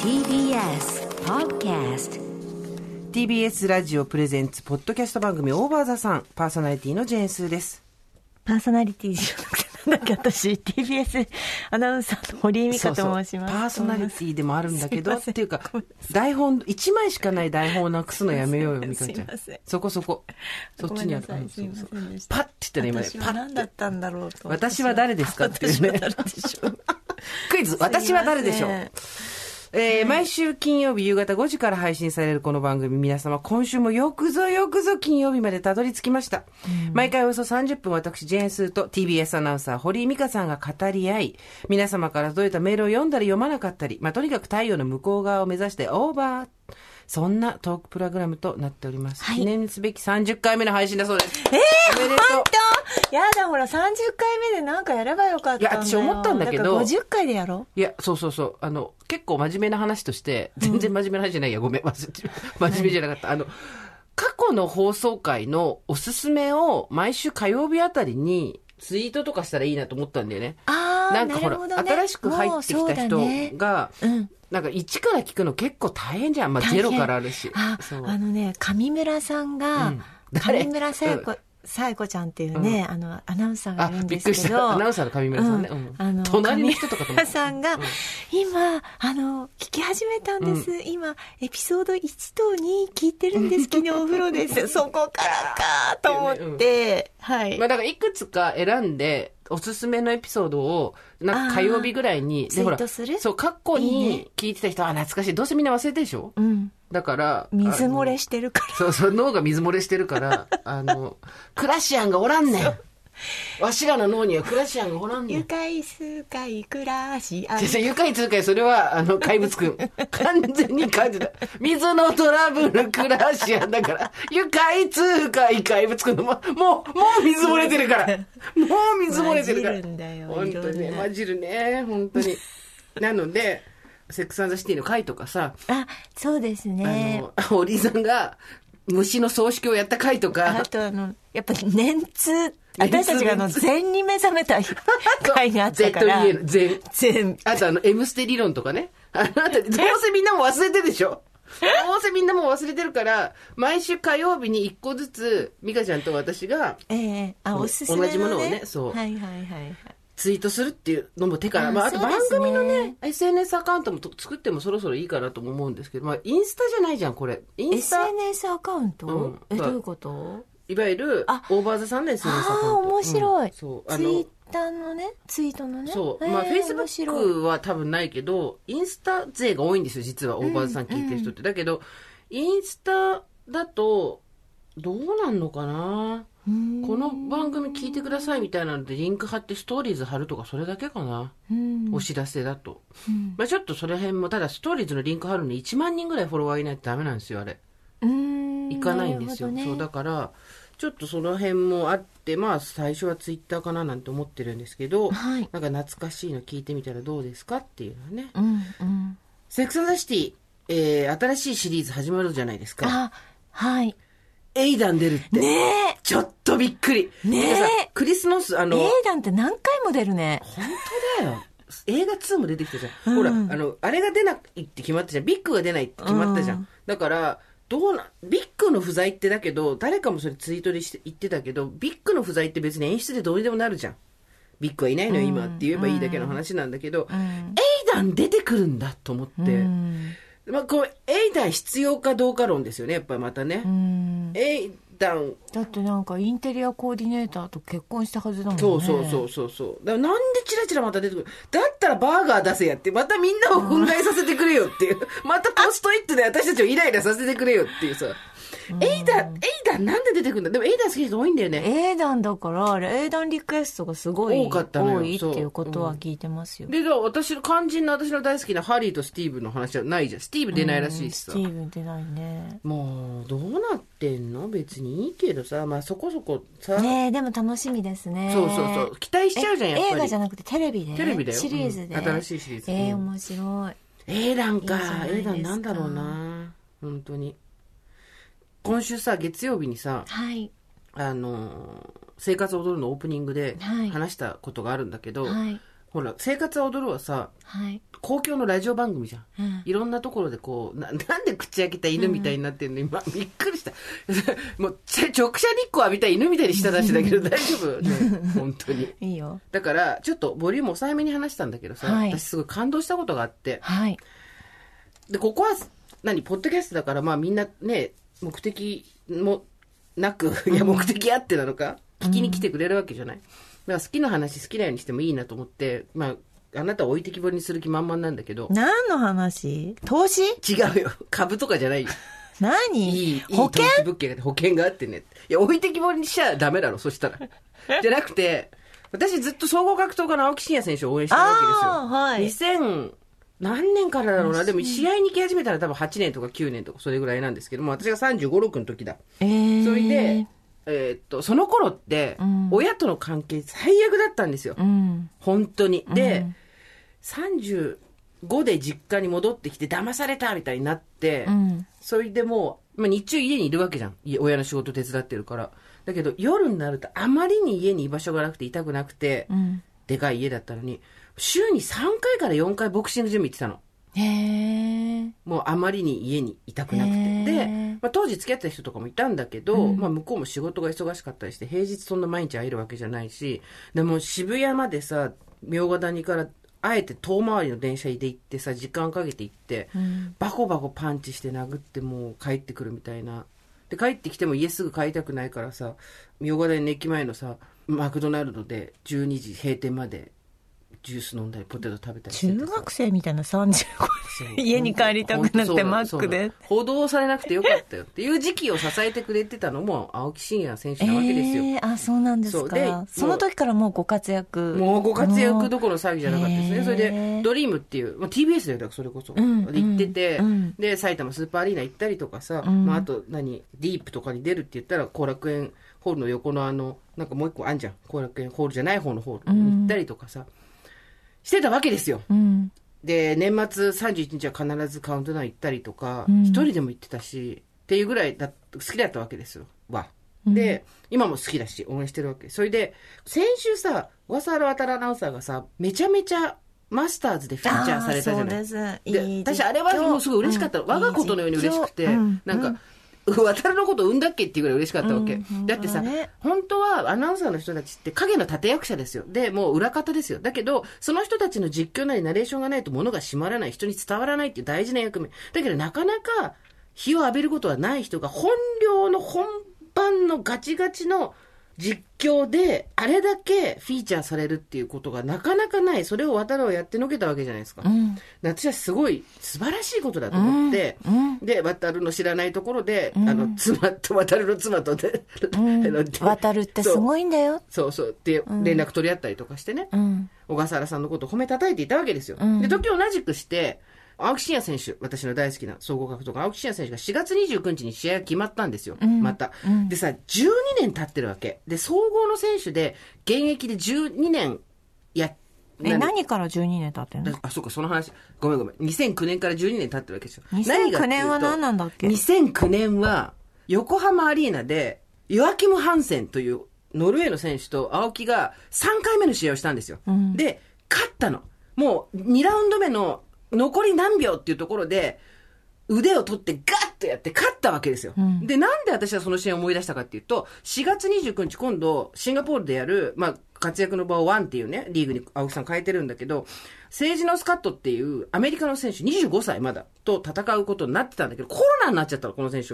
TBS Podcast TBS ラジオプレゼンツポッドキャスト番組オーバーザさん。パーソナリティのジェーンスーです。パーソナリティじゃなくて、なんだっけ、私、TBS アナウンサーの堀井美香と申します。そうそう。パーソナリティでもあるんだけどっていうか台本一枚しかない台本をなくすのやめようよ美香ちゃん。そこそこ。そっちにあるごめんなさい。すいませんでした。パッて言ったね今ね私はパッ何だったんだろうと。私は誰ですかっていうね。私は誰でしょう。クイズ。私は誰でしょうえー毎週金曜日夕方5時から配信されるこの番組、皆様今週もよくぞよくぞ金曜日までたどり着きました。毎回およそ30分私、ジェーンスーと TBS アナウンサー、堀井美香さんが語り合い、皆様から届いたメールを読んだり読まなかったり、まあ、とにかく太陽の向こう側を目指してオーバー。そんなトークプログラムとなっております。はい記念すべき30回目の配信だそうです。えおめでやだ、ほら、30回目でなんかやればよかった。いや私思ったんだけどから50回でやろいや、そうそうそう。あの、結構真面目な話として、全然真面目な話じゃないや、ごめん。忘れて真面目じゃなかった。あの、過去の放送回のおすすめを毎週火曜日あたりにツイートとかしたらいいなと思ったんだよね。あー、なんかほら、なるほどね新しく入ってきた人ねが、うん。なんか一から聞くの結構大変じゃん。まあゼロからあるし。あそう、あのね、上村さんが、うん誰？上村さや子、さや子ちゃんっていうね、あの、アナウンサーがあいるん、びっくりしですけど、た。アナウンサーの上村さんね。ううんんあの隣の人とかと思上村。さんが、うん今、あの、聞き始めたんです。今、エピソード1と2聞いてるんです。昨 日お風呂です。そこからかと思って、はい。まあだからいくつか選んで、おすすめのエピソードを、なんか火曜日ぐらいに、ツイートする？そう、過去いいねに聞いてた人、あ、懐かしい。どうせみんな忘れてるでしょ？うん。だから、水漏れししてるから。そうそう、脳が水漏れしてるから、あの、クラシアンがおらんねん。わしらの脳にはクラシアンがおらんねん愉。快数回暮らし、あ先生、愉快通貨それは、あの、怪物くん。完全に感じた。水のトラブルクラシアンだから、愉快通貨怪物くんの、もう、もう、水漏れてるから。もう水漏れてるから。混じるんだよ本当にね、混じるね、本当に。なので、セックスザシティの回とかさ、あ、そうですね。あの、おりさんが、虫の葬式をやった回とかあ、とあの、やっぱ年通私たちがあの、禅に目覚めた回が あったから。ZEN 全。禅。あとあの、M ステ理論とかね。あのあたり、どうせみんなも忘れてるでしょ？どうせみんなも忘れてるから、毎週火曜日に一個ずつ、美香ちゃんと私がええあ、うんおすすめの、ね。同じものをねそうはいはいはいはい。ツイートするっていうのも手から、あまあ、あと番組のね、SNS アカウントもと作ってもそろそろいいかなとも思うんですけど、まあ、インスタじゃないじゃん、これ。インスタ、SNS アカウント、うんえ、どういうこと？いわゆるあ、 OVER THE SUN の SNS アああ。面白い。うんそう、あツイッの、ターのね、ツイートのね。そう。えまあ、フェイスブックは多分ないけど、インスタ勢が多いんですよ、実は、 OVER THE SUN 聞いてる人って。だけど、インスタだと、どうなんのかな？うんこの番組聞いてくださいみたいなのでリンク貼ってストーリーズ貼るとかそれだけかな、うんお知らせだと。うんまあちょっとその辺も、ただストーリーズのリンク貼るのに1万人ぐらいフォロワーいないとダメなんですよ、あれ。うんいかないんですよ。ねそう、だから、ちょっとその辺もあって、まあ最初はツイッターかななんて思ってるんですけど、はいなんか懐かしいの聞いてみたらどうですかっていうのはね。うんうん。セックスザシティ、えー、新しいシリーズ始まるじゃないですか。あ、はい。エイダン出るって。ねちょっとびっくり。ねえクリス・ノス、あえ。の、エイダンって何回も出るね。本当だよ。映画2も出てきたじゃん。うんほら、あの、あれが出ないって決まったじゃん。ビッグが出ないって決まったじゃん。うんだから、どうな、ビッグの不在ってだけど、誰かもそれツイートでして言ってたけど、ビッグの不在って別に演出でどうにでもなるじゃん。ビッグはいないのよ、今って言えばいいだけの話なんだけど、うん。エイダン出てくるんだと思って、うん。まあ、こう、エイダン必要かどうか論ですよね、やっぱりまたね。うんエイダン、だってなんかインテリアコーディネーターと結婚したはずだもんね。そうそうそうそうそう。だからなんでチラチラまた出てくるだったらバーガー出せやって、またみんなを憤慨させてくれよっていう。またポストイットで私たちをイライラさせてくれよっていうさ。エイダン、エイダンなんで出てくるんだ？でもエイダン好きな人多いんだよね。エイダンだから、あれ、エイダンリクエストがすごい多かった多いっていうことは聞いてますよ。で、だから私の肝心の私の大好きなハリーとスティーブの話はないじゃん。スティーブ出ないらしいしさステ。ィーブン出ないね。もう、どうなってんの？別にいいけどさ、まあそこそこさ。ねえ、でも楽しみですね。そうそうそう。期待しちゃうじゃん、やっぱり。え映画じゃなくてテレビでテレビだよシリーズで。うん新しいシリーズええうん面白い。エイダンかエイダンなんだろうな本当に今週さ月曜日にさはい。あのー生活踊る」のオープニングではい話したことがあるんだけど、はい。ほら、生活は踊るはさ、はい。公共のラジオ番組じゃん。うんいろんなところでこう、な なんで口開けた犬みたいになってんの、今、びっくりした。もう、ち直射日光浴びた犬みたいに舌出しだけど 大丈夫？ね。本当に。いいよ。だから、ちょっとボリューム抑えめに話したんだけどさ、はい私すごい感動したことがあって、はい。で、ここは、何、ポッドキャストだから、まあみんなね、目的もなく、いや、目的あってなのか、聞きに来てくれるわけじゃない。だから好きな話好きなようにしてもいいなと思って、まあ、あなたを置いてきぼりにする気満々なんだけど、何の話？投資？違うよ。株とかじゃないよ。何？いい、いい保険？物件保険があってね。いや、置いてきぼりにしちゃダメだろ、そしたら。じゃなくて、私ずっと総合格闘家の青木真也選手を応援してるわけですよ。はい2000、何年からだろうな。でも試合に行き始めたら多分8年とか9年とかそれぐらいなんですけども、私が35、6の時だ。えー、それで、えーっと、その頃ってうん、親との関係最悪だったんですよ。うん。本当に。で、うん35で実家に戻ってきて騙されたみたいになって、うん。それでもう、まあ、日中家にいるわけじゃん。い親の仕事手伝ってるから。だけど夜になるとあまりに家に居場所がなくて痛くなくて、うん。でかい家だったのに、週に3回から4回ボクシングジム行ってたの。へえ。もうあまりに家にいたくなくて。で、まあ、当時付き合ってた人とかもいたんだけど、うんまあ向こうも仕事が忙しかったりして、平日そんな毎日会えるわけじゃないし、でも渋谷までさ、明賀谷からあえて遠回りの電車で行ってさ、時間かけて行って、うん。バコバコパンチして殴ってもう帰ってくるみたいな。で、帰ってきても家すぐ帰りたくないからさ、明賀谷の駅前のさ、マクドナルドで12時閉店までジュース飲んだりポテト食べたり中学生みたいな35家に帰りたくなくてマックで。報道されなくてよかったよっていう時期を支えてくれてたのも青木真也選手なわけですよ。えー、あ、そうなんですか。その時からもうご活躍。もうご活躍どころの騒ぎじゃなかったですへーね。それで、ドリームっていう、まあ、TBS だよ、だからそれこそ。うんで行ってて、うんで、埼玉スーパーアリーナ行ったりとかさ、うんまあ、あと何、ディープとかに出るって言ったら、後楽園ホールの横のあの、なんかもう一個あんじゃん。後楽園ホールじゃない方のホールに行ったりとかさ、してたわけですよ。うん。で、年末31日は必ずカウントダウン行ったりとか、うん一人でも行ってたし、っていうぐらいだ好きだったわけですよ。わ。で、今も好きだし、応援してるわけ。それで、先週さ、小笠原渡アナウンサーがさ、めちゃめちゃマスターズでフィーチャーされたじゃないです。でいい私あれはもうすごい嬉しかったの、うん我がことのように嬉しくて、うんなんか、うん渡るのこと産んだっけっていうぐらい嬉しかったわけ。うんだってさ、本当だね本当はアナウンサーの人たちって影の立役者ですよ。で、もう裏方ですよ。だけど、その人たちの実況なりナレーションがないと物が閉まらない、人に伝わらないっていう大事な役目。だけどなかなか日を浴びることはない人が本領の本番のガチガチの実況で、あれだけフィーチャーされるっていうことがなかなかない。それを渡るをやってのけたわけじゃないですか。うん。で私はすごい素晴らしいことだと思って、うんで、渡るの知らないところで、うんあの、妻と渡るの妻と で、渡るってすごいんだよ。そうそうって連絡取り合ったりとかしてね、うん。小笠原さんのことを褒め叩いていたわけですよ。うんで、時同じくして、青木真也選手、私の大好きな総合格闘家、青木真也選手が4月29日に試合が決まったんですよ。うんまた、うんでさ、12年経ってるわけ。で、総合の選手で、現役で12年やっえ、何？から12年経ってんの？あ、そうか、その話。ごめんごめん。2009年から12年経ってるわけですよ。何がっていうと2009年は何なんだっけ ?2009 年は、横浜アリーナで、ヨアキム・ハンセンというノルウェーの選手と青木が3回目の試合をしたんですよ。うんで、勝ったの。もう2ラウンド目の残り何秒っていうところで、腕を取ってガッとやって勝ったわけですよ。うんで、なんで私はその試合を思い出したかっていうと、4月29日今度、シンガポールでやる、まあ、活躍の場をワンっていうね、リーグに青木さん変えてるんだけど、政治のスカットっていうアメリカの選手25歳まだと戦うことになってたんだけど、コロナになっちゃったの、この選手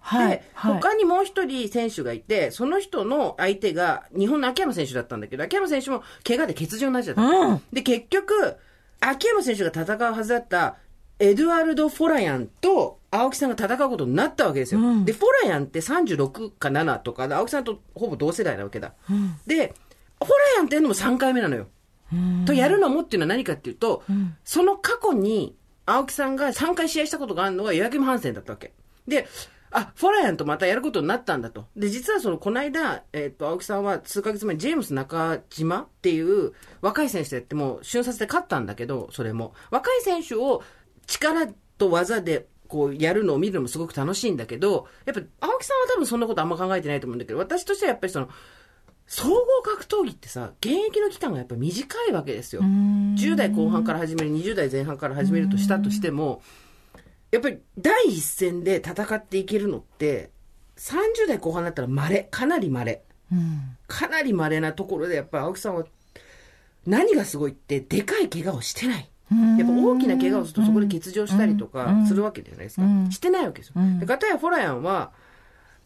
はいで。、はい。他にもう一人選手がいて、その人の相手が日本の秋山選手だったんだけど、秋山選手も怪我で欠場になっちゃった。うんで、結局、秋山選手が戦うはずだった、エドワルド・フォラヤンと青木さんが戦うことになったわけですよ。うんで、フォラヤンって36か7とかで、青木さんとほぼ同世代なわけだ。うんで、フォラヤンっていうのも3回目なのよ。うんとやるのもっていうのは何かっていうと、んその過去に青木さんが3回試合したことがあるのがヨアキム・ハンセンだったわけ。で、あ、フォラヤンとまたやることになったんだと。で、実はその、この間、えっ、と、青木さんは数ヶ月前にジェームス中島っていう若い選手とやっても、瞬殺で勝ったんだけど、それも。若い選手を力と技で、こう、やるのを見るのもすごく楽しいんだけど、やっぱ、青木さんは多分そんなことあんま考えてないと思うんだけど、私としてはやっぱりその、総合格闘技ってさ、現役の期間がやっぱ短いわけですよ。うん10代後半から始める、20代前半から始めるとしたとしても、やっぱり第一線で戦っていけるのって、30代後半だったら稀、かなり稀。うんかなり稀なところで、やっぱ青木さんは、何がすごいって、でかい怪我をしてない。やっぱ大きな怪我をするとそこで欠場したりとかするわけじゃないですか。うんしてないわけですよ。うんで、片やフォラヤンは、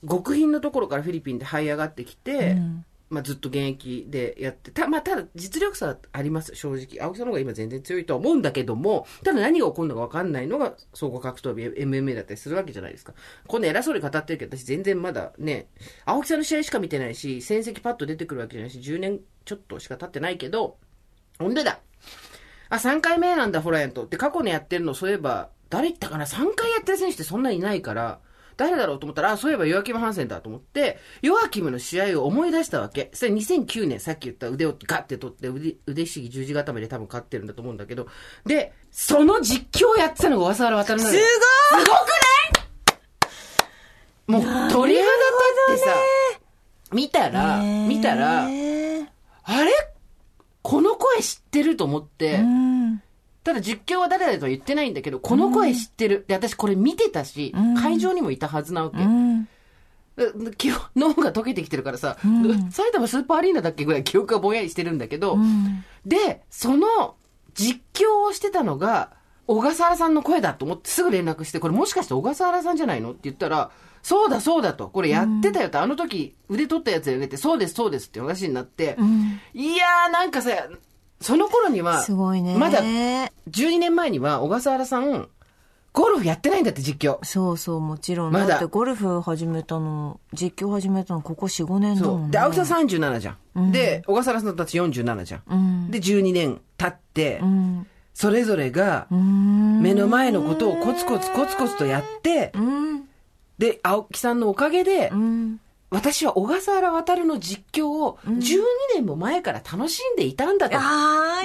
極貧のところからフィリピンで這い上がってきて、うんまあ、ずっと現役でやって、た、まあ、ただ実力差あります、正直。青木さんの方が今全然強いとは思うんだけども、ただ何が起こるのか分かんないのが総合格闘技 MMA だったりするわけじゃないですか。こんな偉そうに語ってるけど、私全然まだね、青木さんの試合しか見てないし、戦績パッと出てくるわけじゃないし、10年ちょっとしか経ってないけど、ほんでだ。あ、3回目なんだ、フォラヤンと。で、過去にやってるの、そういえば、誰言ったかな ?3 回やってる選手ってそんなにいないから、誰だろうと思ったら、あ、そういえばヨアキム・ハンセンだと思って、ヨアキムの試合を思い出したわけ。それ2009年、さっき言った腕をガッて取って、腕、腕ひ十字固めで多分勝ってるんだと思うんだけど、で、その実況をやってたのが小笠原渡辺なのよ。すごい？すごくない？もう鳥肌立ってさ、見たら、見たら、あれ？この声知ってると思って、うんただ実況は誰だとは言ってないんだけど、この声知ってる。で、私これ見てたし、うん。会場にもいたはずなわけ。うん。で記憶 脳が溶けてきてるからさ、うん。埼玉スーパーアリーナだっけぐらい記憶がぼんやりしてるんだけど、うん。で、その実況をしてたのが、小笠原さんの声だと思ってすぐ連絡して、これもしかして小笠原さんじゃないのって言ったら、そうだそうだと、これやってたよと、あの時腕取ったやつだよねって、そうですそうですって話になって、うん。いやーなんかさ、その頃には、すごいね。まだ12年前には小笠原さん、ゴルフやってないんだって実況。そうそう、もちろん。まだだってゴルフ始めたの、実況始めたのここ4、5年だもんね。そう。で、青木さん37じゃん。で、小笠原さんたち47じゃん。うん。で、12年経ってう、ん。それぞれがうん。目の前のことをコツコツコツコツとやって、うん。で、青木さんのおかげでう、ん。私は小笠原渡の実況を12年も前から楽しんでいたんだと。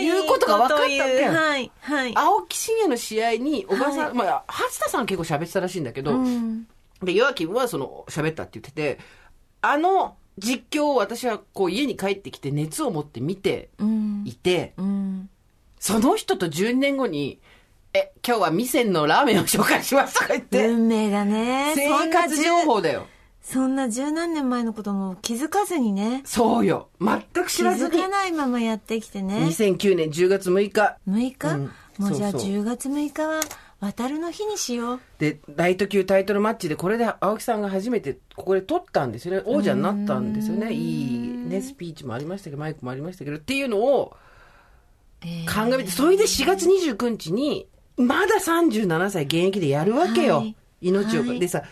いうことが分かったんいいこと言うはい。はい。青木真也の試合に小笠原、はいまあ、初田さん結構喋ってたらしいんだけど、うん。で、ヨアキムはその、喋ったって言ってて、あの実況を私はこう家に帰ってきて熱を持って見てうんい。て、うん。その人と12年後に、え、今日は味仙のラーメンを紹介しますとか言って、運命だね。生活情報だよ。そんな十何年前のことも気づかずにね。そうよ。全く気知らずにづか。ないままやってきてね。2009年10月6日。6日、うんもうじゃあそうそう10月6日は渡るの日にしよう。で、ライト級タイトルマッチで、これで青木さんが初めてここで取ったんですよね。王者になったんですよね。いいね、スピーチもありましたけど、マイクもありましたけど、っていうのをえー鑑みて、それで4月29日に、まだ37歳現役でやるわけよ。はい命をか、はいでさ、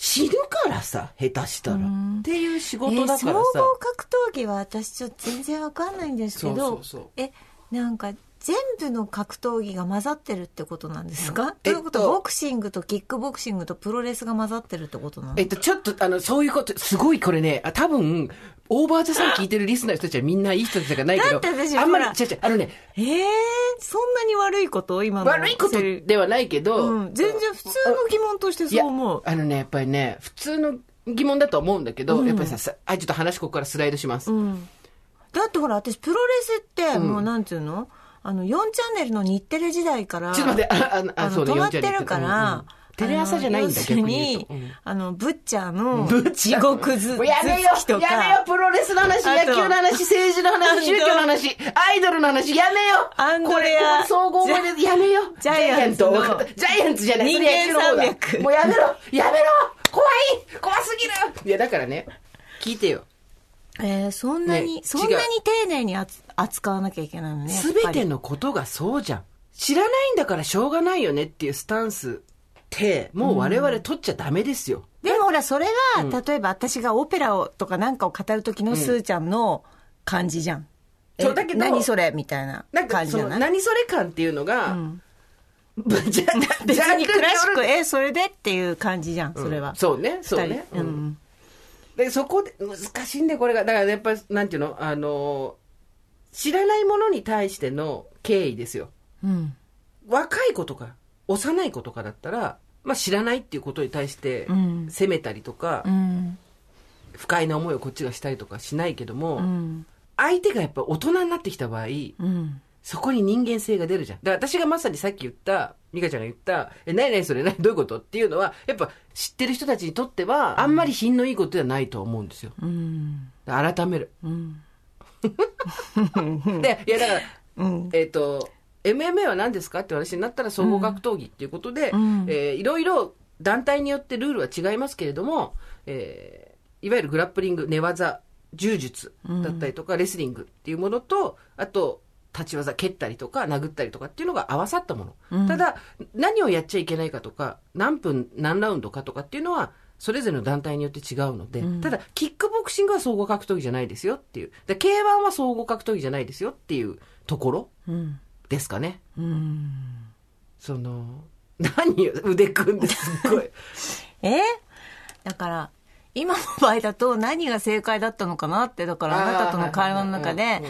死ぬからさ、下手したら。うんっていう仕え事だー総合からさ。格闘技は私ちょっと全然わかんないんですけど、そうそうそうえ、なんか全部の格闘技が混ざってるってことなんですか、えっとということ？はボクシングとキックボクシングとプロレスが混ざってるってことなの？えっと、ちょっと、あの、そういうこと、すごいこれね、あ多分、オーバーザさん聞いてるリスナーの人たちはみんないい人たちじゃないけど、だって私あんまり、違う違う、あのね、えー、そんなに悪いこと？今の悪いことではないけど、うん、全然普通の疑問としてそう思う。あのね、やっぱりね、普通の疑問だと思うんだけど、うん。やっぱりさ、さあ、ちょっと話ここからスライドします。うん。だってほら、私、プロレスって、もうなんていうの？あの、4チャンネルの日テレ時代から、ちょっと待って、あ、あ、あそうね、止まってるから、テレ朝じゃないんだ、逆にあの、ブッチャーの、地獄ず、もうやめよ。やめよプロレスの話、野球の話、政治の話、宗教の話、アイドルの話、やめよアンドこれ、レア総合までやめよジャイアンツのジャイアンツじゃない、人間山脈。もうやめろ。やめろ。怖い。怖すぎる。いや、だからね、聞いてよ。えー、そんなに、ねそんなに丁寧にあつ扱わなきゃいけないのね。すべてのことがそうじゃん。知らないんだからしょうがないよねっていうスタンスって、もう我々取っちゃダメですよ。でもほら、それは、例えば私がオペラをとかなんかを語る時のスーちゃんの感じじゃん。えそうだけど何それみたいな感じじゃない？何それ感っていうのが、んじゃ 別にクラシック、ええ、それでっていう感じじゃん、それは。そうね、そうね。ううんん。で、そこで、難しいんだよ、これが。だからやっぱり、なんていうの？あの、知らないものに対しての敬意ですよ。うん。若い子とか、幼い子とかだったら、まあ知らないっていうことに対してうん、責めたりとかう、ん。不快な思いをこっちがしたりとかしないけども、うん。相手がやっぱ大人になってきた場合、うん。そこに人間性が出るじゃん。だから私がまさにさっき言った、美香ちゃんが言った、え、何々それ何どういうことっていうのは、やっぱ知ってる人たちにとっては、あんまり品のいいことではないと思うんですよ。うん。改める。うん。で、いやだから、うん。えっ、と、MMA は何ですかって話になったら総合格闘技っていうことで、うんえーいろいろ団体によってルールは違いますけれども、えーいわゆるグラップリング、寝技、柔術だったりとか、レスリングっていうものと、あと、立ち技、蹴ったりとか、殴ったりとかっていうのが合わさったもの。ただ、何をやっちゃいけないかとか、何分、何ラウンドかとかっていうのは、それぞれの団体によって違うので、ただ、キックボクシングは総合格闘技じゃないですよっていう。で K1 は総合格闘技じゃないですよっていうところうん。ですかね。うん。その、何よ、腕組んですっごい。え？だから、今の場合だと何が正解だったのかなって、だからあなたとの会話の中で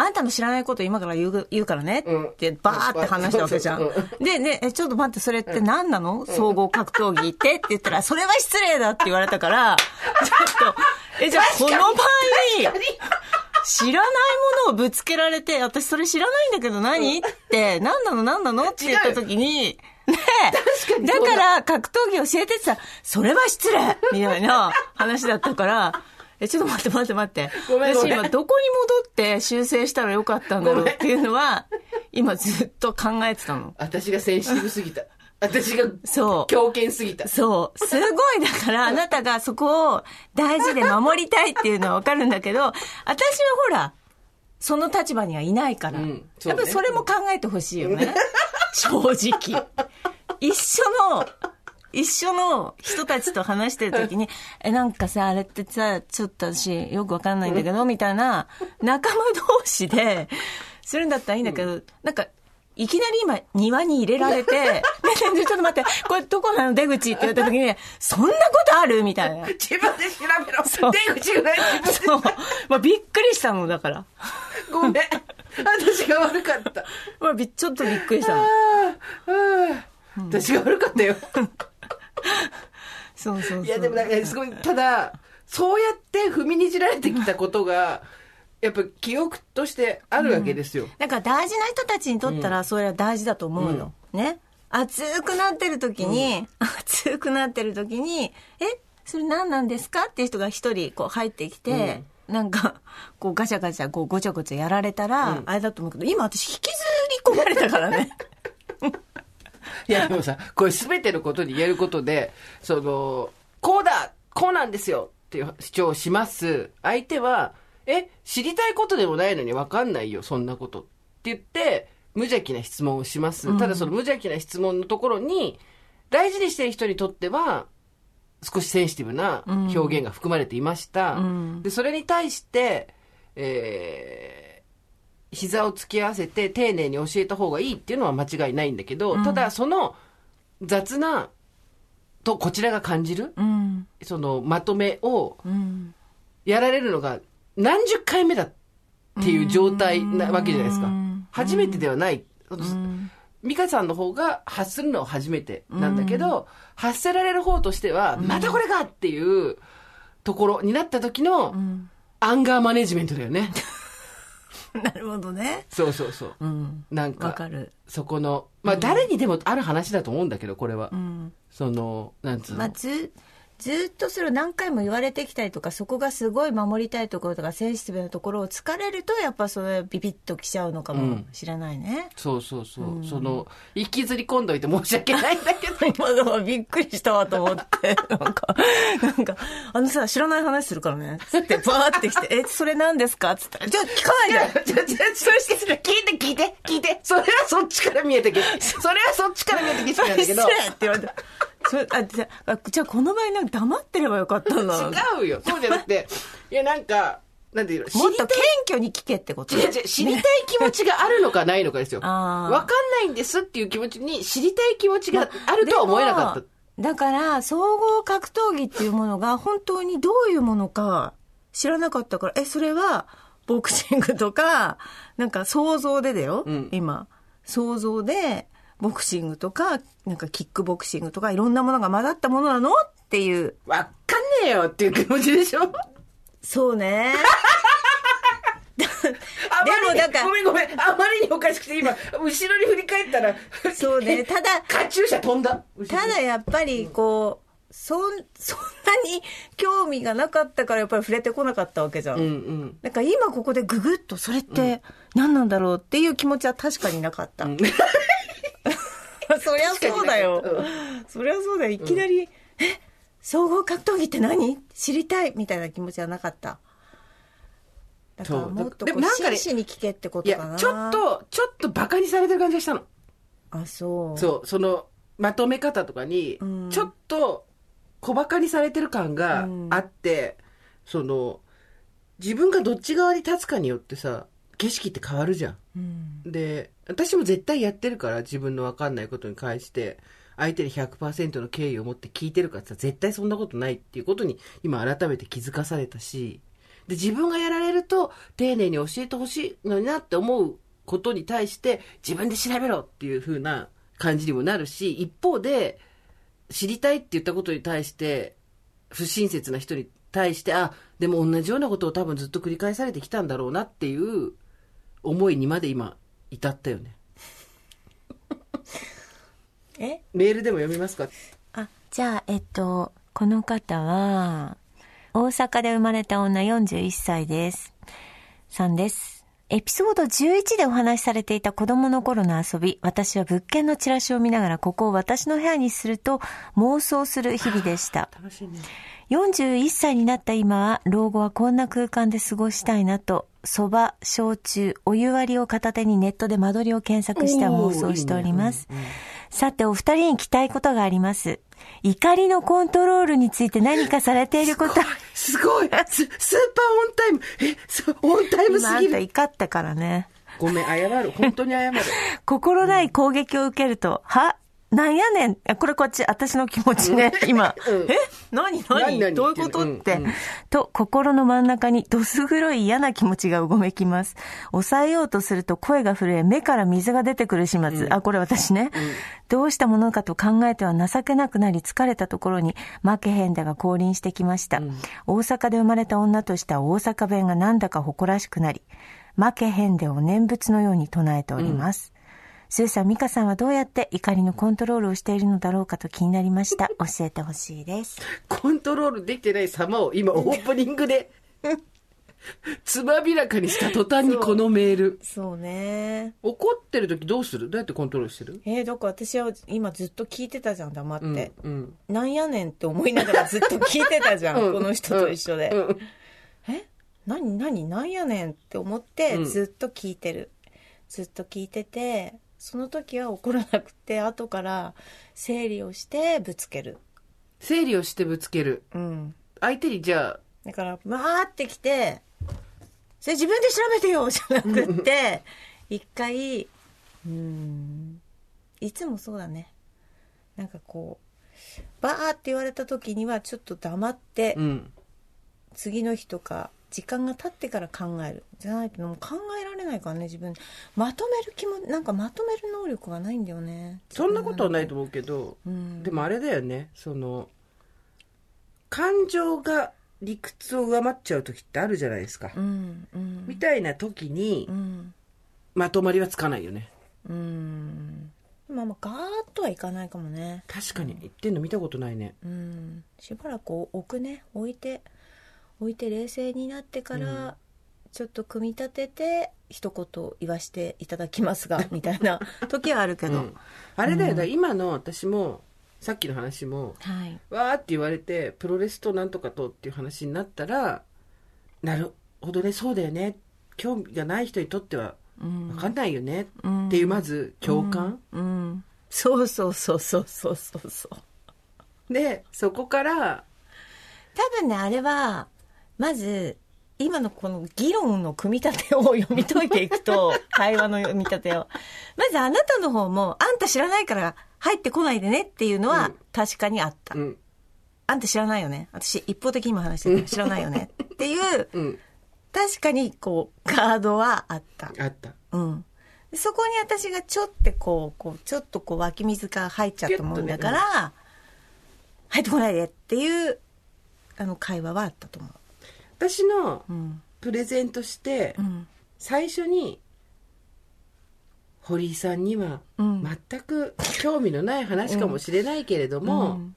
あん、たの知らないこと今から言う言うからね。うん。ってバーって話したわけじゃん。で、ね、え、ちょっと待って、それって何なの？総合格闘技ってって言ったら、それは失礼だって言われたから、ちょっと、え、じゃあこの場合、知らないものをぶつけられて、私それ知らないんだけど何？って、何なの？何なの？って言った時に、ねえ、だ。から格闘技教えてってさ、それは失礼みたいな話だったから、え、ちょっと待って待って待って。ごめんごめん私今どこに戻って修正したらよかったんだろうっていうのは、今ずっと考えてたの。私がセンシティブすぎた。私が そう。強権すぎた。そう。すごい、だから、あなたがそこを大事で守りたいっていうのはわかるんだけど、私はほら、その立場にはいないから。うんねやっぱりそれも考えてほしいよね。正直。一緒の、一緒の人たちと話してる時に、え、なんかさ、あれってさ、ちょっと私よくわかんないんだけど、みたいな仲間同士で、するんだったらいいんだけど、なんか、いきなり今、庭に入れられて、ちょっと待って、これどこなの？出口って言った時に、そんなことある？みたいな。自分で調べろ。出口がない自分で。そう。まあ、びっくりしたの、だから。ごめん。私が悪かった。まあ、びちょっとびっくりしたの。あーあー私が悪かったよ。そうそうそう。いや、でもなんか、すごい、ただ、そうやって踏みにじられてきたことが、やっぱ記憶としてあるわけですよ。だから大事な人たちにとったら、それは大事だと思うよ。ね。熱くなってる時に、熱くなってる時に、え、それ何なんですかっていう人が一人こう入ってきて、なんか、こうガチャガチャ、こうごちゃごちゃやられたら、あれだと思うけど、今私引きずり込まれたからね。いや、でもさ、これ全てのことに言えることで、その、こうだこうなんですよっていう主張をします。相手は、え、知りたいことでもないのに分かんないよ、そんなこと。って言って、無邪気な質問をします。ただその無邪気な質問のところに、大事にしている人にとっては、少しセンシティブな表現が含まれていました。んで、それに対して、えー、膝を突き合わせて丁寧に教えた方がいいっていうのは間違いないんだけど、ただその雑な、とこちらが感じる、うん。そのまとめをうん。やられるのが何十回目だっていう状態なわけじゃないですかうん。初めてではない。ん美香さんの方が発するのは初めてなんだけど、発せられる方としては、またこれかっていうところになった時のんアンガーマネジメントだよね。なるほどね。そうそうそう。うん。なんか、わかる。そこの、まあ誰にでもある話だと思うんだけど、これは。うん。その、なんつうの？まあ、ずずっとそれを何回も言われてきたりとかそこがすごい守りたいところとかセンシティブなところを疲れるとやっぱそれビビッときちゃうのかもしれないね。そうそうそう。その、引きずり込んどいて申し訳ないんだけど。今のはびっくりしたわと思って、なんか、なんか、あのさ、知らない話するからね。つって、バーって来て、え、それ何ですか？つったら、じゃあ聞かないでじゃじゃじゃそれして聞いて聞いて聞いてそれはそっちから見えてけそれはそっちから見えてけしなんだけ 失ど礼って言われて。それあじゃあじゃあこの場合なんか黙ってればよかったんだ。もっ違うよそうじゃなくて いやなんかなんていうの知りと謙虚に聞けってこと？違う違う知りたい気持ちがあるのかないのかですよ。わかんないんですっていう気持ちに知りたい気持ちがあるとは思えなかっただから、総合格闘技っていうものが本当にどういうものか知らなかったから、え、それは、ボクシングとか、なんか想像でだよ、うん今。想像で、ボクシングとか、なんかキックボクシングとか、いろんなものが混ざったものなの？っていう。わかんねえねよっていう気持ちでしょ？そうね。あまりにでもだからごめんごめん。あまりにおかしくて今、後ろに振り返ったら、そうね。ただ、カチューシャ飛んだ？ただやっぱりこう、そん、そんなに興味がなかったからやっぱり触れてこなかったわけじゃん。うんうん。だから今ここでググッとそれって何なんだろうっていう気持ちは確かになかった。そりゃそうだよ。そりゃそうだよ。いきなり、え総合格闘技って何？知りたいみたいな気持ちはなかった。だからもっと真摯に聞けってこいとかな。や、ちょっ。と、ちょっとバカにされてる感じがしたの。あ、そう。そう、その、まとめ方とかにうん、ちょっと小バカにされてる感があって、その、自分がどっち側に立つかによってさ、景色って変わるじゃん。うん。で、私も絶対やってるから、自分の分かんないことに関して、相手に100%の敬意を持って聞いてるかってさ、絶対そんなことないっていうことに、今改めて気づかされたし、で、自分がやられると、丁寧に教えてほしいのになって思うことに対して、自分で調べろっていう風な感じにもなるし、一方で、知りたいって言ったことに対して、不親切な人に対して、あ、でも同じようなことを多分ずっと繰り返されてきたんだろうなっていう思いにまで今、至ったよね。え？メールでも読みますか？あ、じゃあ、えっと、この方は、大阪で生まれた女41歳です。さんです。エピソード11でお話しされていた子供の頃の遊び、私は物件のチラシを見ながらここを私の部屋にすると妄想する日々でした。楽しいね。41歳になった今は、老後はこんな空間で過ごしたいなと、蕎麦、焼酎、お湯割りを片手にネットで間取りを検索して妄想しております。さて、お二人に聞きたいことがあります。怒りのコントロールについて何かされていること、すごいススーパーオンタイムえ、そうオンタイムすぎる怒ったからね。ごめん、謝る。本当に謝る。心ない攻撃を受けると、はなんやねん。あこれこっち、私の気持ちね、今。うん。え？何？何？どういうこと？って、うん。うんと、心の真ん中にどす黒い嫌な気持ちがうごめきます。抑えようとすると声が震え、目から水が出てくる始末。あ、これ私ね、どうしたものかと考えては情けなくなり疲れたところに、負けへんだが降臨してきました。大阪で生まれた女としては大阪弁がなんだか誇らしくなり、負けへんでを念仏のように唱えております。スーさん、ミカさんはどうやって怒りのコントロールをしているのだろうかと気になりました。教えてほしいです。コントロールできてない様を今オープニングで、つまびらかにした途端にこのメール。そうね。怒ってる時どうする？どうやってコントロールしてる？えー、だから私は今ずっと聞いてたじゃん、黙って。うん。うん。なんやねんって思いながらずっと聞いてたじゃん、うんこの人と一緒で。うんえ？何何なんやねんって思ってうんずっと聞いてる、ずっと聞いててその時は怒らなくて 後から整理をしてぶつける整理をしてぶつける。うん相手にじゃあ、だからわーってきて「それ自分で調べてよ」じゃなくって一回うんいつもそうだねなんかこうバーって言われた時にはちょっと黙って、うん。次の日とか時間が経ってから考える。じゃないともう考えられないからね自分。まとめる気もなんかまとめる能力がないんだよね。そんなことはないと思うけど、うん。でもあれだよね、その、感情が理屈を上回っちゃう時ってあるじゃないですか。うんうん。みたいな時にう、ん。まとまりはつかないよね。うん。まあまあガーッとはいかないかもね。確かに、言ってんの見たことないね。うん。しばらく置くね。置いて置いて冷静になってから、ちょっと組み立てて一言言わしていただきますが みたいな時はあるけど、うん。あれだよ、だから今の私も、さっきの話も、はい。わーって言われて、プロレスとなんとかとっていう話になったら、なるほどね、そうだよね。興味がない人にとっては、うん。わかんないよね。うん。っていう、まず、共感。うん、そうそうそうそうそうそうそう。で、そこから、多分ねあれはまず今のこの議論の組み立てを読み解いていくと 会話の読み立てを。まずあなたの方もあんた知らないから入ってこないでねっていうのはうん。確かにあった、うん、あんた知らないよね。私一方的に今話してる。知らないよね。っていううん、確かにこうガードはあった。あった。うん。でそこに私がちょっとこうこうちょっとこう湧き水が入っちゃったもんだから、入ってこないでっていうあの会話はあったと思私のプレゼントして、うん。最初に堀井さんにはうん。全く興味のない話かもしれないけれども、うん。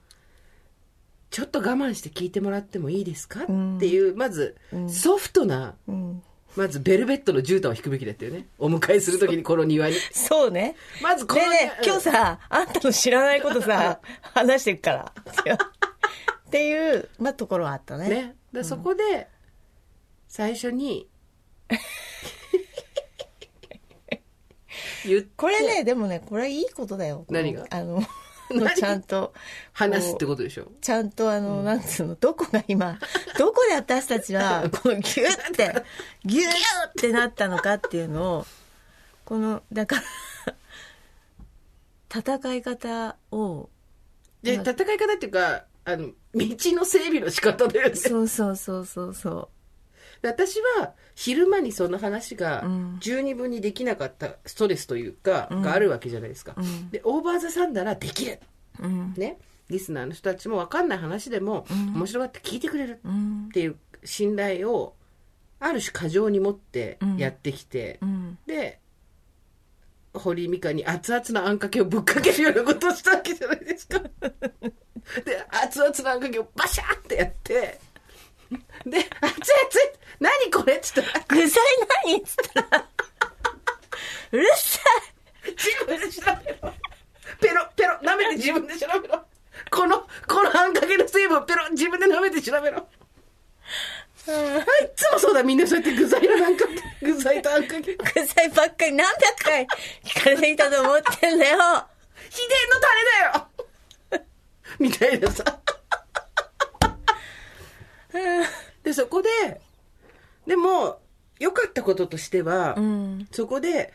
ちょっと我慢して聞いてもらってもいいですか、うん。っていうまずうん。ソフトなうん。まずベルベットの絨毯を引くべきだったよね。お迎えするときにこの庭に。そうね。まずこのねえねえ今日さあんたの知らないことさ 話してくからっていう、まあ、ところはあったね。ね。でそこで最初に 言って。これねでもねこれはいいことだよ。何が？あの 何？ちゃんと話すってことでしょ？ちゃんとあの、なんつうの、どこが今、どこで私たちは、このギュッて、ギュッってなったのかっていうのを、この、だから、戦い方を、で戦い方っていうかあの道の整備の仕方だよね。そうそうそうそうそで私は昼間にその話がうん。十二分にできなかったストレスというか、があるわけじゃないですか、うん。でオーバー・ザ・サンダーならできる。う。うん。ね。リスナーの人たちも分かんない話でも、面白がって聞いてくれるうん。っ。ていう信頼をある種過剰に持ってやってきて、うん。で堀井美香に熱々のあんかけをぶっかけるようなことをしたわけじゃないですか で熱々のあんかけをバシャーってやってで熱い熱い何これっつったら具材何っつったら、うるさ自分で調べろ。ペロペロ舐めて自分で調べろ。このこのあんかけの成分をペロ自分で舐めて調べろ。あいつもそうだみんなそうやって具材のなんか具材とあんかけ。い具材ばっかり何百回聞かれてきたと思ってんだよ。秘伝のタレだよ みたいなさ。で、そこで、でも、良かったこととしては、うん。そこで、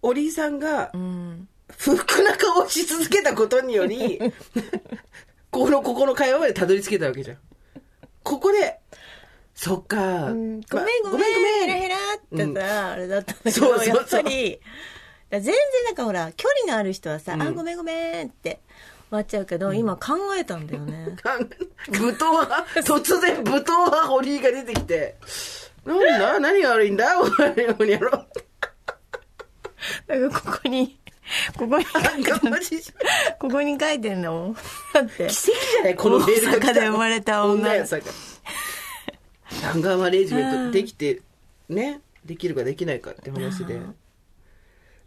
おりいさんがう、ん。不服な顔をし続けたことにより、この、ここの会話までたどり着けたわけじゃん。ここで、そっか、ごめんまごめん、ごめんごめんヘラヘラってさ、あれだったんだけど、やっぱり、全然なんかほら、距離のある人はさ、うんあ、ごめんごめんって終わっちゃうけど、今考えたんだよね。舞踏派、突然舞踏派堀井が出てきて、なんだ？何が悪いんだ？お前のにやろ。う。だからここに、ここに書ないんてかマジここに書いてんだもん。だって。奇跡じゃない？このメールが来たで生まれた女。やさがアンガーマネージメントできてね？できるかできないかって話で。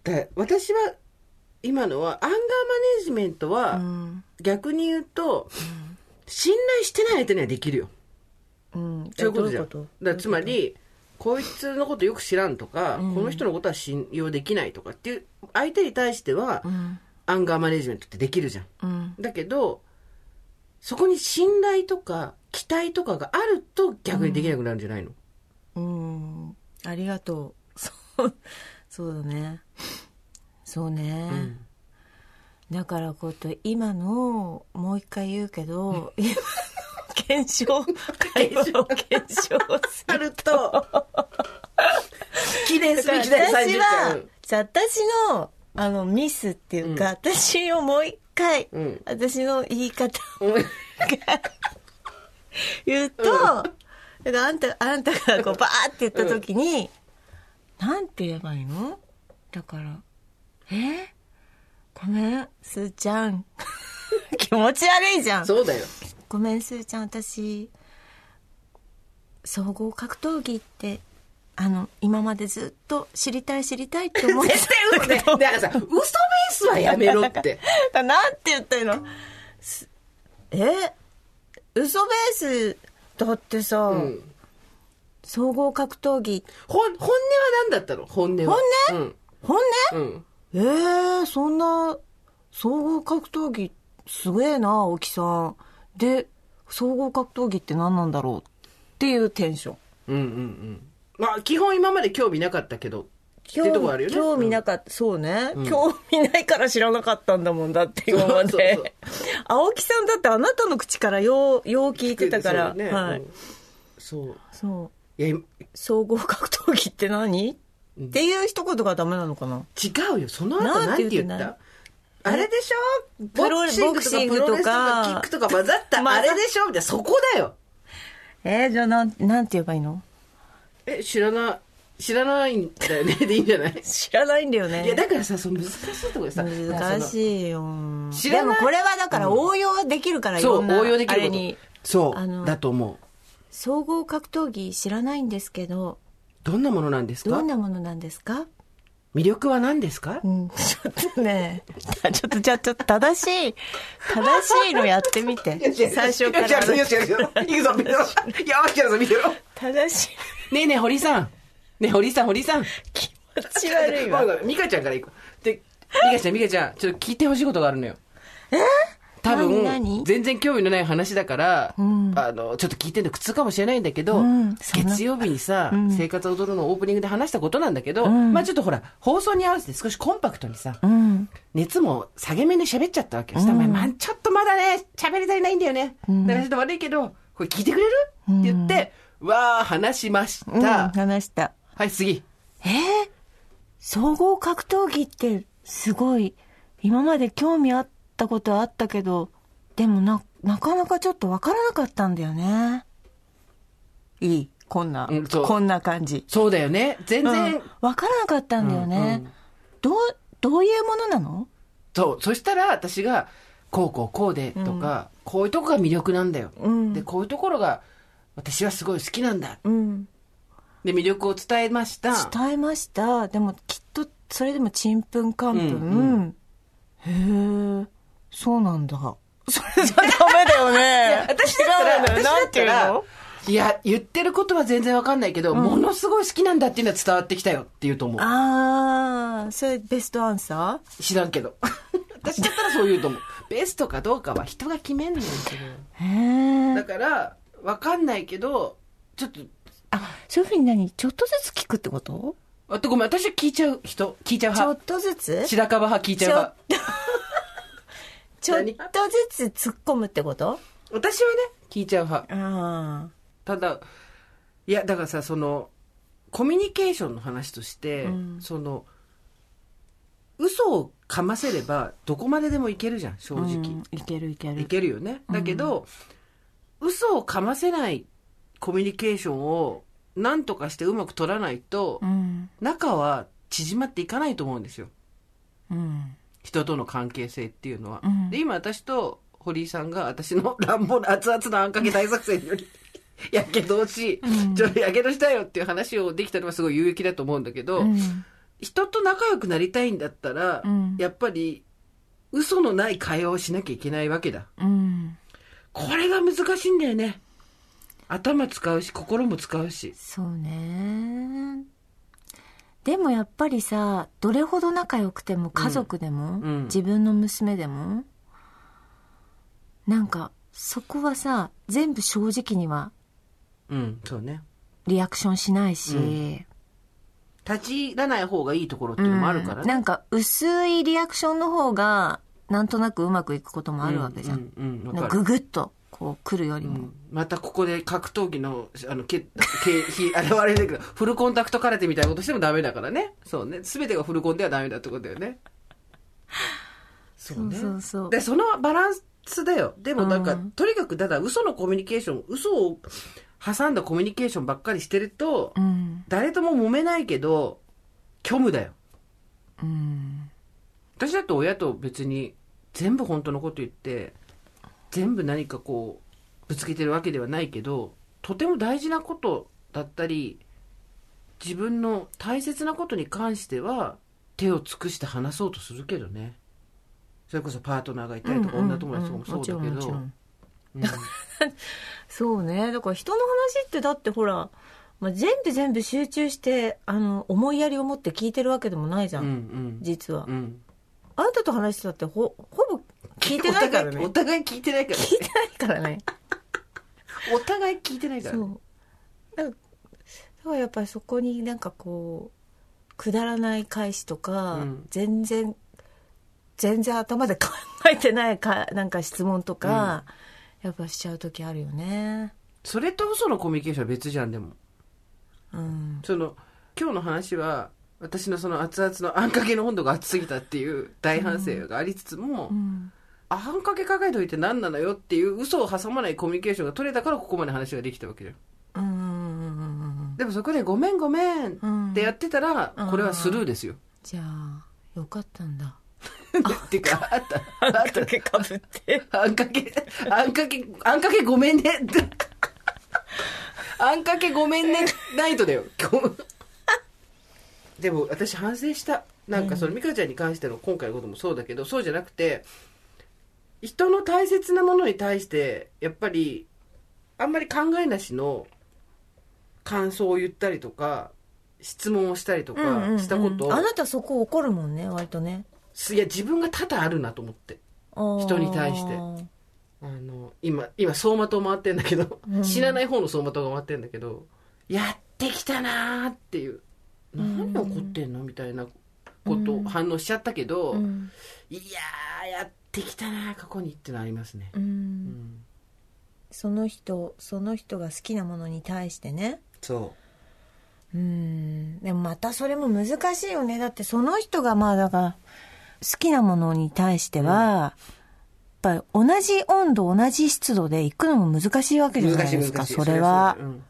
だ私は今のはアンガーマネージメントは、うん。逆に言うと、信頼してない相手にはできるようん。そういうことじゃんだつまりこいつのことよく知らんとか、うんこの人のことは信用できないとかっていう相手に対しては、うん。アンガーマネージメントってできるじゃんうん。だけど、そこに信頼とか期待とかがあると逆にできなくなるんじゃないの、うん。ありがとう。そう、そうだね。そうね。うん。だからこうやって今のもう一回言うけど、今の検証会話を検証すあるると、記念すべきだよ、30私は私のあのミスっていうか、私をもう一回、うん。私の言い方をうん。言うと、だからあんたあんたがこうバーって言った時に、なんて言えばいいの？だからえ？ごめんすーちゃん 気持ち悪いじゃんそうだよ。ごめんすーちゃん私総合格闘技ってあの今までずっと知りたい知りたいって思って絶対嘘ね。だからさ、嘘ベースはやめろって。たなんて言ったの？すえ？嘘ベースだってさ、うん。総合格闘技本、本音は何だったの？本音は。本本音？うん。うん。えー、そんな総合格闘技すげえな青木さん。で総合格闘技って何なんだろうっていうテンション。うんうんうん。まあ、基本今まで興味なかったけど、っていうとこあるよね。興味なかった、そうね、うん。興味ないから知らなかったんだもんだって今まで。青木さんだってあなたの口からようよう聞いてたから、そうね。はい、うん。そう。そう。いや、総合格闘技って何、っていう一言がダメなのかな？違うよ。その後なんて言った？あれでしょ？ボクシングとかプロレスととかかキックとか混ざったあれでしょ？みたいな。そこだよ。えー、じゃあなん、なんて言えばいいの？え知らない知らないんだよね？でいいんじゃない？知らないんだよね。いやだからさその難しいところでさ難いしいよ。知らないでもこれはだから応用できるから、うろんな応用できるこそうだと思う。総合格闘技知らないんですけど、どんなものなんですか？どんなものなんですか？魅力は何ですか？うん、ちょっとね、ちょっと、じゃあちょっと正しい、正しいのやってみて。最初から。よしよしよしよしいくぞ見てろ。よしやるぞ見てろ。正しい。ねえねえ堀さん。ねえ堀さん堀さん。気持ち悪いわ。ごめん。ごめん美香ちゃんから行くで美香ちゃん美香ちゃんちょっと聞いてほしいことがあるのよ。え？多分全然興味のない話だから、ん。あのちょっと聞いてるの苦痛かもしれないんだけど、うん。月曜日にさ、ん。生活を踊るのオープニングで話したことなんだけど、ん。まあちょっとほら放送に合わせて少しコンパクトにさ、うん。熱も下げ目で喋っちゃったわけよ。そしたら、お前まあちょっとまだね、喋り足りないんだよね。だからちょっと悪いけど、これ聞いてくれる、って言って、わー、話しましうん、た。話した。はい、次。えー、総合格闘技ってすごい、今まで興味あったことはあったけど、でもな、なかなかちょっとわからなかったんだよね。いいこんな、うんこんな感じ。そうだよね。全然、うんわからなかったんだよね。うんうんどう、どういうものなの？そう。そしたら私が、こうこうこうでとか、こういうとこが魅力なんだよ。うんで、こういうところが、私はすごい好きなんだ。うん。で、魅力を伝えました。伝えました。でもきっと、それでもちんぷんかんぷん。うんへえ、そうなんだ。それじゃダメだよね。私だったら、私だってたらいや、言ってることは全然わかんないけど、ものすごい好きなんだっていうのは伝わってきたよって言うと思う。ああ、それベストアンサ知らんけど。私だったらそう言うと思う。ベストかどうかは人が決めんのよ。ーへえだ。から、わかんないけど、ちょっと、あ、そういうふうに何？ちょっとずつ聞くってこと？あとごめん、私は聞いちゃう人、聞いちゃうちょっ派。とずつ？白樺派聞いちゃう派。ちょっとずつ突っ込むってこと？私はね、聞いちゃう派。あただ、いや、だからさ、その、コミュニケーションの話として、うんその、嘘をかませれば、どこまででもいけるじゃん、正あ。直。うんいけるいける。いけるよね。だけど、嘘をかませないコミュニケーションを何とかしてうまく取らないと、うん。仲は縮まっていかないと思うんですよ。うん。人との関係性っていうのは。うんで、今私と堀井さんが私の 乱暴な熱々のあんかけ大作戦より、やけどをし、うんちょっとやけどしたよっていう話をできたのはすごい有益だと思うんだけど、うん人と仲良くなりたいんだったら、うんやっぱり嘘のない会話をしなきゃいけないわけだ。うん。これが難しいんだよね。頭使うし、心も使うし。そうね。でもやっぱりさ、どれほど仲良くても家族でも、うん自分の娘でも、なんか、そこはさ、全部正直にはうん、そうね。リアクションしないし、うん立ち入らない方がいいところっていうのもあるからね。うんなんか薄いリアクションの方が、なんとなくうまくいくこともあるわけじゃん。うん、うん、うんググッと、こう来るよりも。うんまたここで格闘技の、あの、け、け、ひ、現れるけど、フルコンタクト空手みたいなことしてもダメだからね。そうね。すべてがフルコンではダメだってことだよね。そうね。そうそうで、そのバランスだよ。でもなんか、うんとにかく、ただ嘘のコミュニケーション、嘘を挟んだコミュニケーションばっかりしてると、うん。誰とも揉めないけど、虚無だよ。うん。私だって親と別に全部本当のこと言って全部何かこうぶつけてるわけではないけどとても大事なことだったり自分の大切なことに関しては手を尽くして話そうとするけどね。それこそパートナーがいたりとか、うんうん女友達とかもそうだけど。んうん。そうね。だから人の話ってだってほら、まあ、全部全部集中して、あの、思いやりを持って聞いてるわけでもないじゃ。うんん。実は。うん。あなたと話してたってほ、ほぼ聞いてないからね。お互い聞いてないから聞いてないからね。お互い聞いてないからねそう。だから、やっぱりそこになんかこう、くだらない返しとか、うん全然、全然頭で考えてないか、なんか質問とか、やっぱしちゃう時あるよね。それと嘘のコミュニケーションは別じゃんでもうん。その今日の話は私のその熱々のあんかけの温度が熱すぎたっていう大反省がありつつも、うん。あんかけかけといて何なのよっていう嘘を挟まないコミュニケーションが取れたからここまで話ができたわけだよ。うんうんうんうん。でもそこでごめんごめんってやってたら、これはスルーですよ。じゃあ、よかったんだ。っていうか、あった、あった。けかぶって。あんかけ、あんかけ、あんかけごめんね。あんかけごめんね、ナイトだよ。でも私反省した。なんかその美香ちゃんに関しての今回のこともそうだけど、そうじゃなくて、人の大切なものに対して、やっぱり、あんまり考えなしの感想を言ったりとか、質問をしたりとかしたことを、あなたそこ怒るもんね、割とね。いや自分が多々あるなと思って。人人に対して。あの、今、今、走馬灯回ってんだけど、知らない方の走馬灯が回ってんだけど、やってきたなーっていう、何怒ってんのみたいなこと、反応しちゃったけど、うん。いやー、やってきたなー過去にってのありますね。う。うんん。その人、その人が好きなものに対してね。そうん。でもまたそれも難しいよね。だってその人がまあだから、好きなものに対しては、やっぱり同じ温度、同じ湿度で行くのも難しいわけう。じゃないいですか。それはそ。うん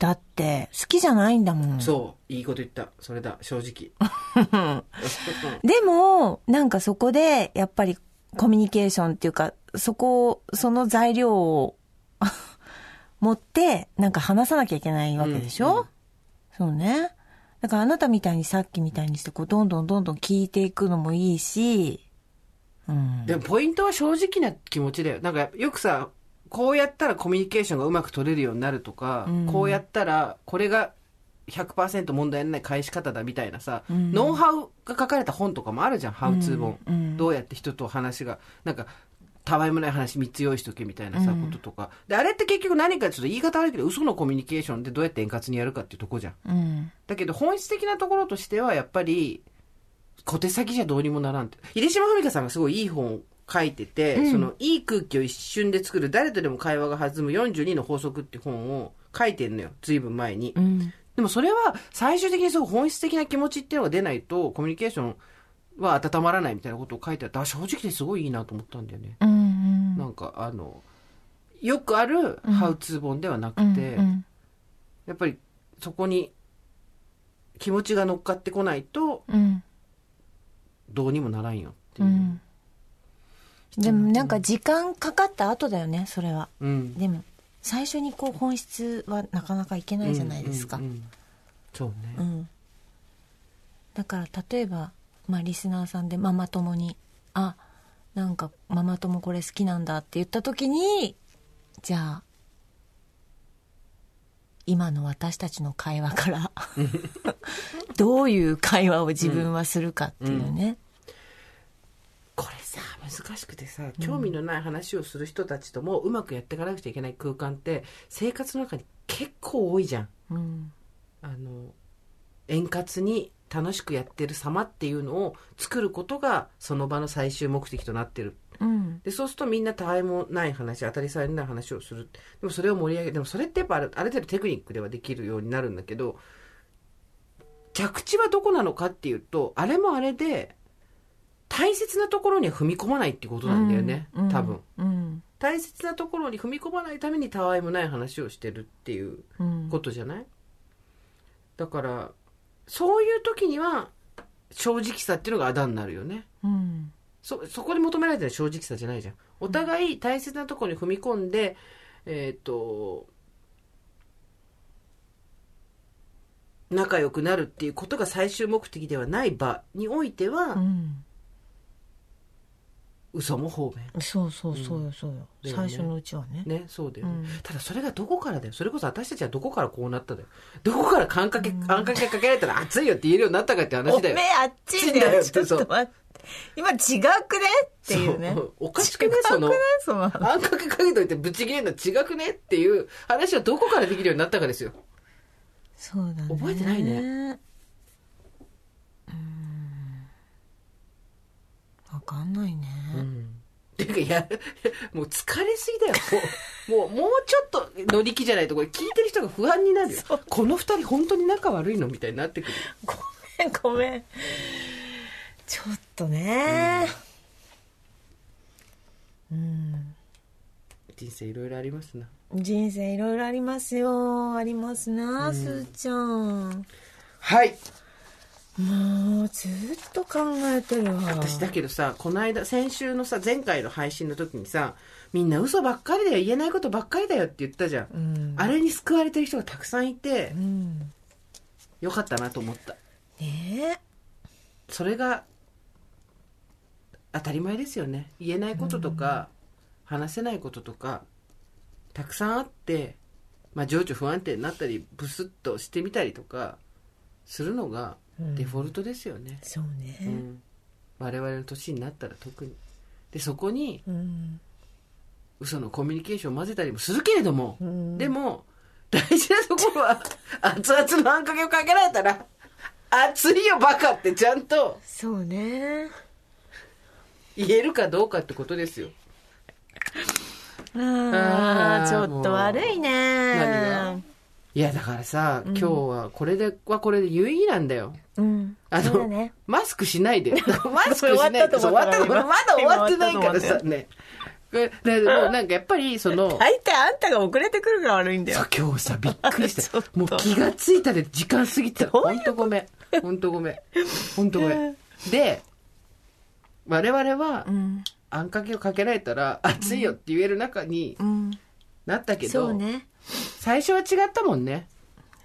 だって、好きじゃないんだもん。そう。いいこと言った。それだ。正直。でも、なんかそこで、やっぱりコミュニケーションっていうか、そこを、その材料を 持って、なんか話さなきゃいけないわけでしょ、うんうんそうね。だからあなたみたいにさっきみたいにして、こう、どんどんどんどん聞いていくのもいいし、うん。でもポイントは正直な気持ちだよ。なんかよくさ、こうやったらコミュニケーションがうまく取れるようになるとか、うんこうやったらこれが100%問題ない返し方だみたいなさ、んノウハウが書かれた本とかもあるじゃん、ハウツー本。うんどうやって人と話が、なんか、たわいもない話3つ用意しとけみたいなさ、うんこととか。で、あれって結局何かちょっと言い方悪いけど、嘘のコミュニケーションでどうやって円滑にやるかっていうとこじゃん。うん。だけど本質的なところとしてはやっぱり小手先じゃどうにもならんって秀島文香さんがすごいいい本を書いてて、うんそのいい空気を一瞬で作る誰とでも会話が弾む42の法則って本を書いてんのよ随分前に、うん。でもそれは最終的にそう本質的な気持ちっていうのが出ないとコミュニケーションは温まらないみたいなことを書いてあってあ正直ですごいいいなと思ったんだよね、うん。なんかあのよくあるハウツー本ではなくて、うんやっぱりそこに気持ちが乗っかってこないとうん。どうにもならんよっていう。うん。でもなんか時間かかった後だよね、それは。うん。でも、最初にこう本質はなかなかいけないじゃないですか。うんうんうんそうね。うん。だから例えば、まあリスナーさんでママ友に、あ、なんかママ友これ好きなんだって言った時に、じゃあ、今の私たちの会話から、どういう会話を自分はするかっていうね。これさ、難しくてさ、興味のない話をする人たちともうまくやっていかなくちゃいけない空間って、生活の中に結構多いじゃん。うん。あの、円滑に楽しくやってる様っていうのを作ることが、その場の最終目的となってる。うん。で、そうするとみんなたわいもない話、当たり障りのない話をする。でもそれを盛り上げ、でもそれってやっぱあるある程度テクニックではできるようになるんだけど、着地はどこなのかっていうと、あれもあれで、大切なところには踏み込まないってことなんだよね、うん多分。。うん。大切なところに踏み込まないためにたわいもない話をしてるっていううん。ことじゃない？だから、そういう時には、正直さっていうのがあだになるよね。うん。そ、そこで求められてる正直さじゃないじゃん。お互い大切なところに踏み込んで、えっ、と、仲良くなるっていうことが最終目的ではない場においては、うん。嘘も方便。そうそうそうよ、そうよ。最初のうちはね。ね、そうだよね、うんただそれがどこからだよ。それこそ私たちはどこからこうなっただよ。どこからあんかけ、あんかけかけられたら熱いよって言えるようになったかってお話だよ。めえあっちだよ。ちょっと待って。今違くねっていうね。おかしくね？そのその。あんかけかけといてぶち切れるの違くねっていう話はどこからできるようになったかですよ。そうだね。覚えてないねうん。わかんないね。うん。ていうか、や、もう疲れすぎだよ。もう、もう、もうちょっと乗り気じゃないと、これ聞いてる人が不安になるよ。この二人本当に仲悪いのみたいになってくる。ごめん。ちょっとね。うん。人生いろいろありますな。人生いろいろありますよ。ありますな、すーちゃん。はい。もう、ずっと考えてるわ。私だけどさ、この間、先週のさ、前回の配信の時にさ、みんな嘘ばっかりだよ、言えないことばっかりだよって言ったじゃん。うん。あれに救われてる人がたくさんいてう、ん。よかったなと思った。ねそれが、当たり前ですよね。言えないこととか、話せないこととか、たくさんあって、まあ、情緒不安定になったり、ブスッとしてみたりとか、するのがデフォルトですよね。そううね。ん。我々の年になったら特に。で、そこに、うん。嘘のコミュニケーションを混ぜたりもするけれども、んでも大事なところは 熱々のあんかけをかけられたら熱いよバカってちゃんとそうね。言えるかどうかってことですよああ、ちょっと悪いね。何が？いやだからさ、今日はこれではこれで有意義なんだよ。うん。あの、ね。マスクしないで。マスク終わっしないでたと思ったそう終わったまだ終わってないからさ ね。でもうなんかやっぱりその大体あんたが遅れてくるから悪いんだよ。今日さびっくりした。もう気がついたで時間過ぎてた。どういうほんとごめん。ほんとごめん。ほんとごめん。で我々はうん。あんかけをかけられたら熱いよって言える中にうん。なったけど、そうね。最初は違ったもんね。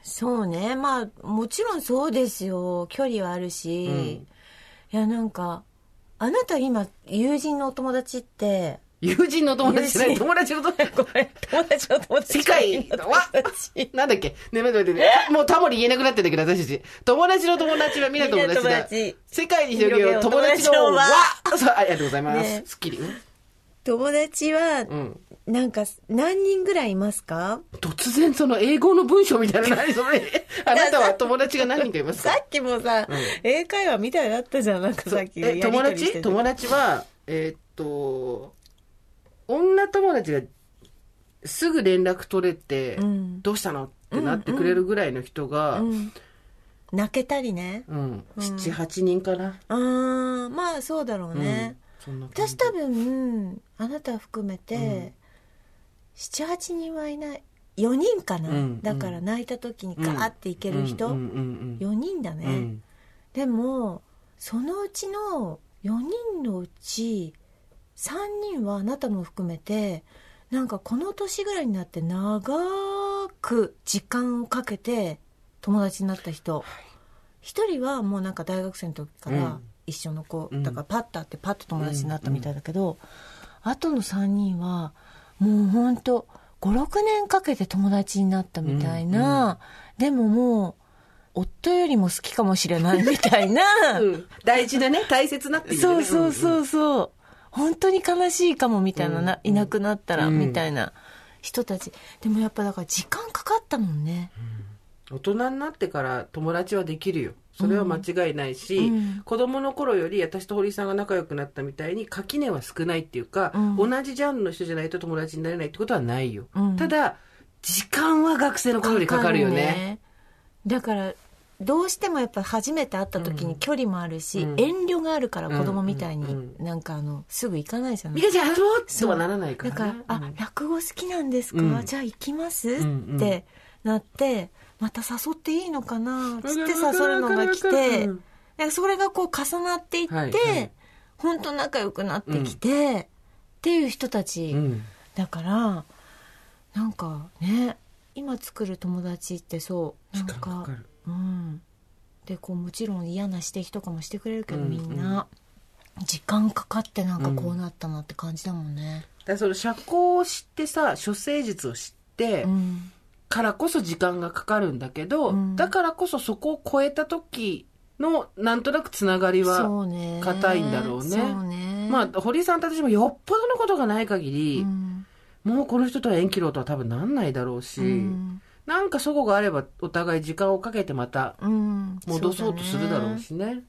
そうね。まあ、もちろんそうですよ。距離はあるし。うん。いや、なんか、あなた今、友人のお友達って、友人の友達じゃない。友達の友達。ごめん、友達の友達。世界。のわなんだっけ。ねえ待って待ってね。もうタモリ言えなくなってんだけど私たち。友達の友達はみんな友達だ。世界に広げよう。友達の輪。そうありがとうございます、ね。すっきりうん友達はう、ん。なんか、何人ぐらいいますか？突然その英語の文章みたいな何それ あなたは友達が何人かいますか？さっきもさ、英会話みたいだったじゃん、なんかさっき。え友達？友達はえーっと女友達がすぐ連絡取れて、うん。どうしたの？ってなってくれるぐらいの人が、うん。うん。泣けたりね。78人かな、うーん、まあそうだろうね。私多分、あなた含めて、7、8人はいない。4人かな、うんだから泣いた時にガーっていける人、うんうんうん4人だね、うん。うんでもそのうちの4人のうち3人はあなたも含めてなんかこの年ぐらいになって長く時間をかけて友達になった人。一人はもうなんか大学生の時からうん一緒の子、うん。だからパッと会ってパッと友達になったみたいだけど、あとの3人はもうほんと56年かけて友達になったみたいな、でももう夫よりも好きかもしれないみたいな、うん。大事なね。大切なっていうそうね。そうそうそう、本当に悲しいかもみたいなな、うん。いなくなったらうん。みたいな人たち。でもやっぱだから時間かかったもんね、大人になってから友達はできるよそれは間違いないし、うん。子供の頃より私と堀井さんが仲良くなったみたいに垣根は少ないっていうか、うん。同じジャンルの人じゃないと友達になれないってことはないよ、うん。ただ時間は学生の頃よりかかるよね。だからどうしてもやっぱ初めて会った時に距離もあるし、うん。遠慮があるから子供みたいに、なんかあのすぐ行かないじゃない？美香ちゃんうそうとはならないからね。だから、あうん。落語好きなんですか、うん。じゃあ行きます、ってなってまた誘っていいのかなつって誘うのが来てそれがこう重なっていって、はいはい。本当仲良くなってきて、っていう人たち、うん。だからなんかね今作る友達ってそうなんかうん、でこうもちろん嫌な指摘とかもしてくれるけど、うんみんな時間かかってなんかこうなったなって感じだもんね。だからその社交を知ってさ処世術を知って、うんからこそ時間がかかるんだけど、うん。だからこそそこを超えた時のなんとなくつながりは硬いんだろうね。そうね。まあ堀井さんと私もよっぽどのことがない限り、うん。もうこの人とは縁切ろうとは多分なんないだろうし、うん。なんかそこがあればお互い時間をかけてまたうん。戻そうとするだろうね。しね。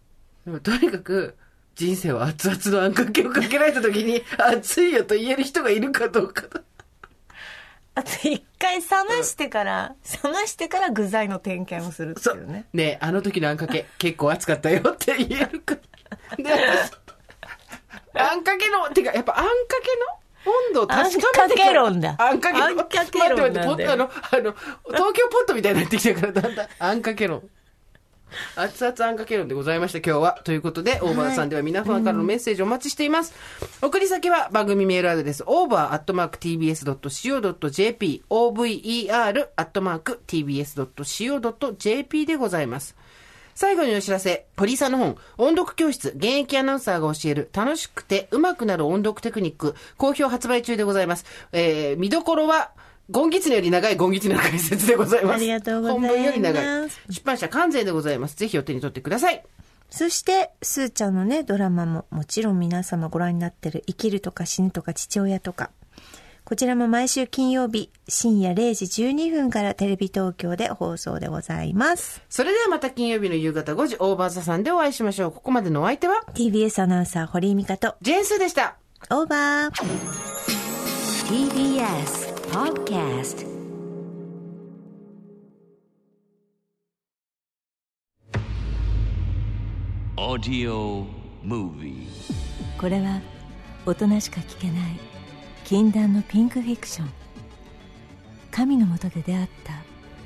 でもとにかく人生は熱々のあんかけをかけられた時に熱いよと言える人がいるかどうかだあと一回冷ましてから、冷ましてから具材の点検をするっていうね。ねえあの時のあんかけ結構熱かったよって言えるか。で、あんかけの、てかやっぱあんかけの温度を確かめてあんかけ論だあんかけ論。あんかけ論待って待って、ポッあの、あの、東京ポットみたいになってきたから、だんだん、あんかけ論。熱々あんかけ論でございました、今日は。ということで、オーバーさんでは皆さんからのメッセージお待ちしています。送り先は番組メールアドレス、over.tbs.co.jp、over.tbs.co.jp でございます。最後にお知らせ、堀井さんの本、音読教室、現役アナウンサーが教える楽しくて上手くなる音読テクニック、好評発売中でございます。えー、見どころは、ゴンギツネより長いゴンギツネの解説でございます。ありがとうございます。本文より長い。出版社関税でございます。ぜひお手に取ってください。そして、す。ーちゃんのね、ドラマももちろん皆様ご覧になってる生きるとか死ぬとか父親とか。こちらも毎週金曜日深夜0時12分からテレビ東京で放送でございます。それではまた金曜日の夕方5時、オーバーザさんでお会いしましょう。ここまでのお相手は、TBS アナウンサー堀井美香と、ジェンスーでした。オーバー。TBS Podcast. Audio Movie. これは大人しか聞けない禁断のピンクフィクション。神のもとで出会った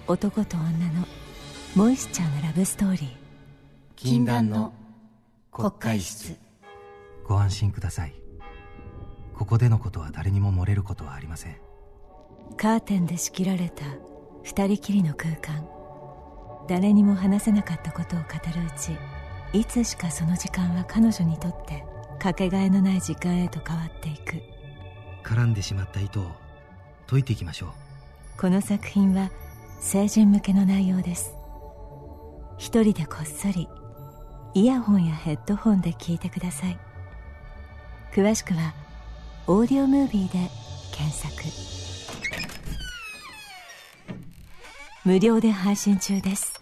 男と女のモイスチャーなラブストーリー。禁断の国会室。ご安心ください。ここでのことは誰にも漏れることはありませんカーテンで仕切られた二人きりの空間。誰にも話せなかったことを語るうちいつしかその時間は彼女にとってかけがえのない時間へと変わっていく。絡んでしまった糸を解いていきましょう。この作品は成人向けの内容です。一人でこっそりイヤホンやヘッドホンで聞いてください。詳しくは「オーディオムービー」で検索無料で配信中です。